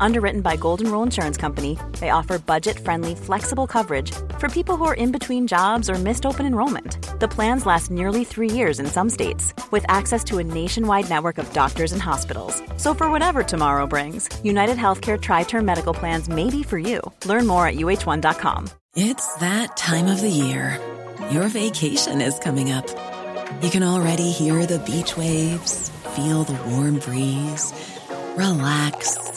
Underwritten by Golden Rule Insurance Company, they offer budget friendly, flexible coverage for people who are in between jobs or missed open enrollment. The plans last nearly three years in some states, with access to a nationwide network of doctors and hospitals. So, for whatever tomorrow brings, United Healthcare Tri Term Medical Plans may be for you. Learn more at uh1.com. It's that time of the year. Your vacation is coming up. You can already hear the beach waves, feel the warm breeze, relax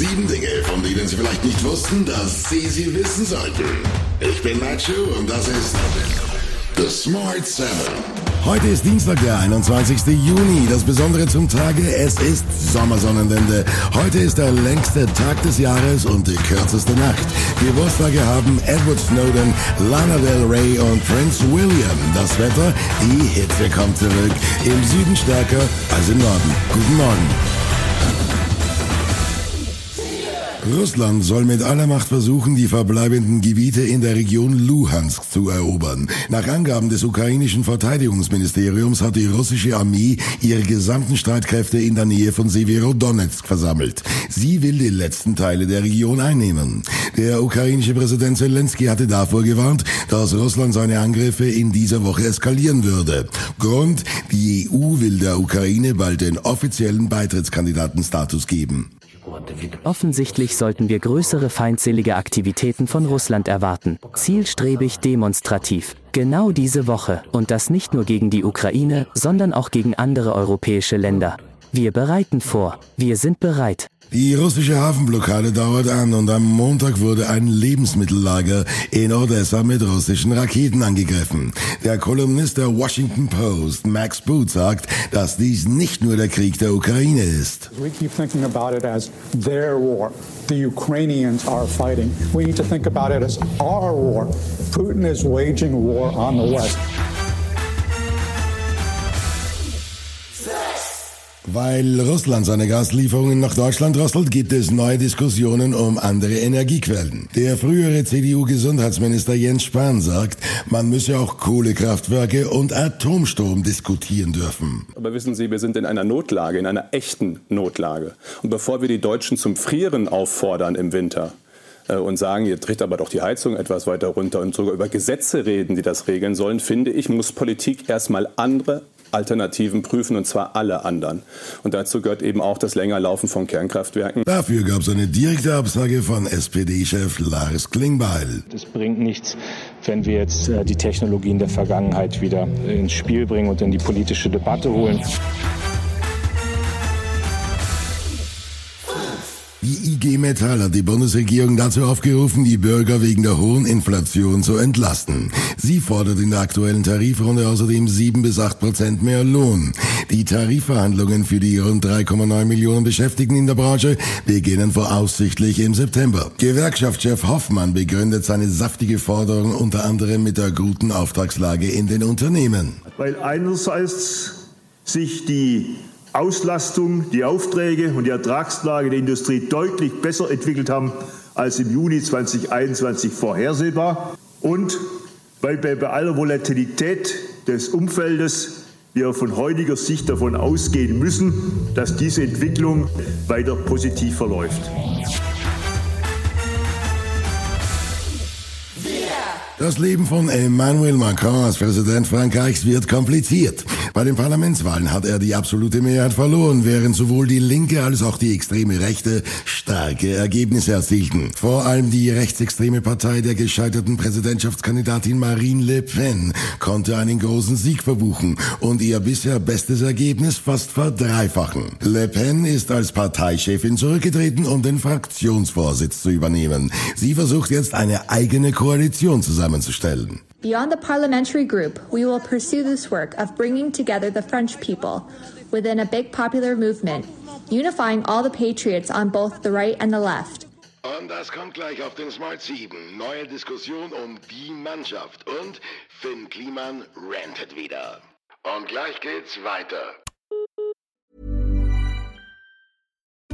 Sieben Dinge, von denen Sie vielleicht nicht wussten, dass Sie sie wissen sollten. Ich bin Nacho und das ist The Smart Seven. Heute ist Dienstag, der 21. Juni. Das Besondere zum Tage, es ist Sommersonnenwende. Heute ist der längste Tag des Jahres und die kürzeste Nacht. Geburtstage haben Edward Snowden, Lana Del Rey und Prince William. Das Wetter, die Hitze kommt zurück. Im Süden stärker als im Norden. Guten Morgen. Russland soll mit aller Macht versuchen, die verbleibenden Gebiete in der Region Luhansk zu erobern. Nach Angaben des ukrainischen Verteidigungsministeriums hat die russische Armee ihre gesamten Streitkräfte in der Nähe von Severodonetsk versammelt. Sie will die letzten Teile der Region einnehmen. Der ukrainische Präsident Zelensky hatte davor gewarnt, dass Russland seine Angriffe in dieser Woche eskalieren würde. Grund, die EU will der Ukraine bald den offiziellen Beitrittskandidatenstatus geben. Offensichtlich sollten wir größere feindselige Aktivitäten von Russland erwarten. Zielstrebig demonstrativ. Genau diese Woche. Und das nicht nur gegen die Ukraine, sondern auch gegen andere europäische Länder. Wir bereiten vor. Wir sind bereit. Die russische Hafenblockade dauert an und am Montag wurde ein Lebensmittellager in Odessa mit russischen Raketen angegriffen. Der Kolumnist der Washington Post, Max Boot, sagt, dass dies nicht nur der Krieg der Ukraine ist. We keep thinking about it as their war. The Ukrainians are fighting. We need to think about it as our war. Putin is waging war on the West. Weil Russland seine Gaslieferungen nach Deutschland drosselt, gibt es neue Diskussionen um andere Energiequellen. Der frühere CDU-Gesundheitsminister Jens Spahn sagt, man müsse auch Kohlekraftwerke und Atomstrom diskutieren dürfen. Aber wissen Sie, wir sind in einer Notlage, in einer echten Notlage. Und bevor wir die Deutschen zum Frieren auffordern im Winter, äh, und sagen, ihr dreht aber doch die Heizung etwas weiter runter und sogar über Gesetze reden, die das regeln sollen, finde ich, muss Politik erstmal andere Alternativen prüfen, und zwar alle anderen. Und dazu gehört eben auch das Längerlaufen von Kernkraftwerken. Dafür gab es eine direkte Absage von SPD-Chef Lars Klingbeil. Es bringt nichts, wenn wir jetzt äh, die Technologien der Vergangenheit wieder ins Spiel bringen und in die politische Debatte holen. IG Metall hat die Bundesregierung dazu aufgerufen, die Bürger wegen der hohen Inflation zu entlasten. Sie fordert in der aktuellen Tarifrunde außerdem 7 bis 8 Prozent mehr Lohn. Die Tarifverhandlungen für die rund 3,9 Millionen Beschäftigten in der Branche beginnen voraussichtlich im September. Gewerkschaftschef Hoffmann begründet seine saftige Forderung unter anderem mit der guten Auftragslage in den Unternehmen. Weil einerseits sich die Auslastung, die Aufträge und die Ertragslage der Industrie deutlich besser entwickelt haben als im Juni 2021 vorhersehbar und weil bei, bei aller Volatilität des Umfeldes wir von heutiger Sicht davon ausgehen müssen, dass diese Entwicklung weiter positiv verläuft. Das Leben von Emmanuel Macron als Präsident Frankreichs wird kompliziert. Bei den Parlamentswahlen hat er die absolute Mehrheit verloren, während sowohl die Linke als auch die extreme Rechte starke Ergebnisse erzielten. Vor allem die rechtsextreme Partei der gescheiterten Präsidentschaftskandidatin Marine Le Pen konnte einen großen Sieg verbuchen und ihr bisher bestes Ergebnis fast verdreifachen. Le Pen ist als Parteichefin zurückgetreten, um den Fraktionsvorsitz zu übernehmen. Sie versucht jetzt eine eigene Koalition zusammen zusammenzustellen. Beyond the parliamentary group, we will pursue this work of bringing together the French people within a big popular movement, unifying all the patriots on both the right and the left. Und das kommt gleich auf den Smart 7. Neue Diskussion um die Mannschaft. Und Finn Kliman rantet wieder. Und gleich geht's weiter.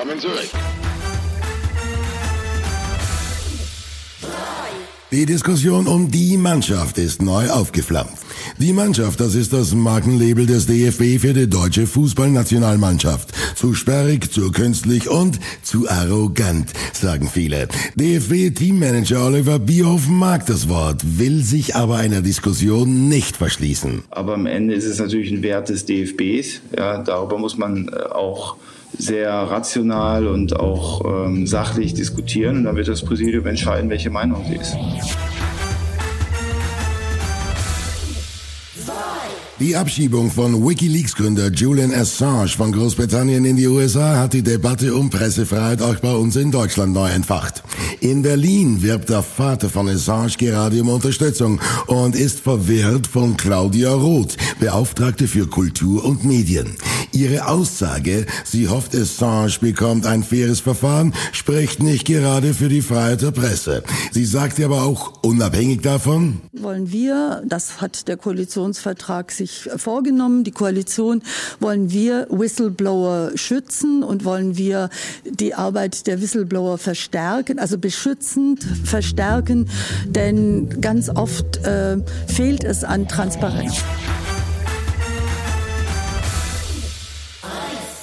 Willkommen zurück. Die Diskussion um die Mannschaft ist neu aufgeflammt. Die Mannschaft, das ist das Markenlabel des DFB für die deutsche Fußballnationalmannschaft. Zu sperrig, zu künstlich und zu arrogant, sagen viele. DFB-Teammanager Oliver Bierhoff mag das Wort, will sich aber einer Diskussion nicht verschließen. Aber am Ende ist es natürlich ein Wert des DFBs. Ja, darüber muss man äh, auch sehr rational und auch ähm, sachlich diskutieren. Und dann wird das Präsidium entscheiden, welche Meinung sie ist. Die Abschiebung von Wikileaks-Gründer Julian Assange von Großbritannien in die USA hat die Debatte um Pressefreiheit auch bei uns in Deutschland neu entfacht. In Berlin wirbt der Vater von Assange gerade um Unterstützung und ist verwirrt von Claudia Roth, Beauftragte für Kultur und Medien. Ihre Aussage, sie hofft, Assange bekommt ein faires Verfahren, spricht nicht gerade für die Freiheit der Presse. Sie sagte aber auch, unabhängig davon, wollen wir, das hat der Koalitionsvertrag sich vorgenommen, die Koalition, wollen wir Whistleblower schützen und wollen wir die Arbeit der Whistleblower verstärken, also beschützend verstärken, denn ganz oft äh, fehlt es an Transparenz.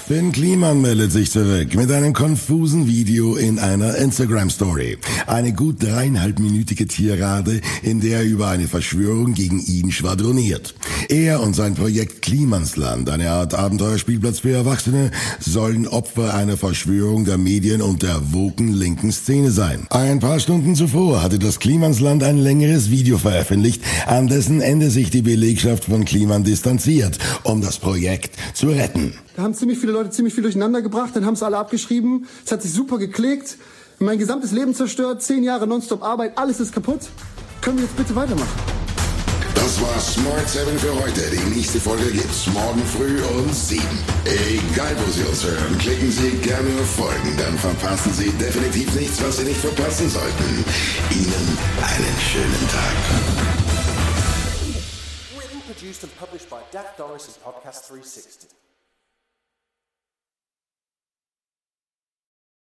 Finn Kliman meldet sich zurück mit einem konfusen Video in einer Instagram-Story. Eine gut dreieinhalbminütige Tirade, in der er über eine Verschwörung gegen ihn schwadroniert. Er und sein Projekt Klimansland, eine Art Abenteuerspielplatz für Erwachsene, sollen Opfer einer Verschwörung der Medien und der woken linken Szene sein. Ein paar Stunden zuvor hatte das Klimansland ein längeres Video veröffentlicht, an dessen Ende sich die Belegschaft von Kliman distanziert, um das Projekt zu retten. Da haben ziemlich viele Leute ziemlich viel durcheinander gebracht, dann haben es alle abgeschrieben. Es hat sich super geklickt. Mein gesamtes Leben zerstört, zehn Jahre nonstop Arbeit, alles ist kaputt. Können wir jetzt bitte weitermachen? Das war Smart 7 für heute. Die nächste Folge gibt's morgen früh um 7. Egal wo Sie uns hören, klicken Sie gerne auf Folgen, dann verpassen Sie definitiv nichts, was Sie nicht verpassen sollten. Ihnen einen schönen Tag. Written, produced and published by Dak Doris and Podcast 360.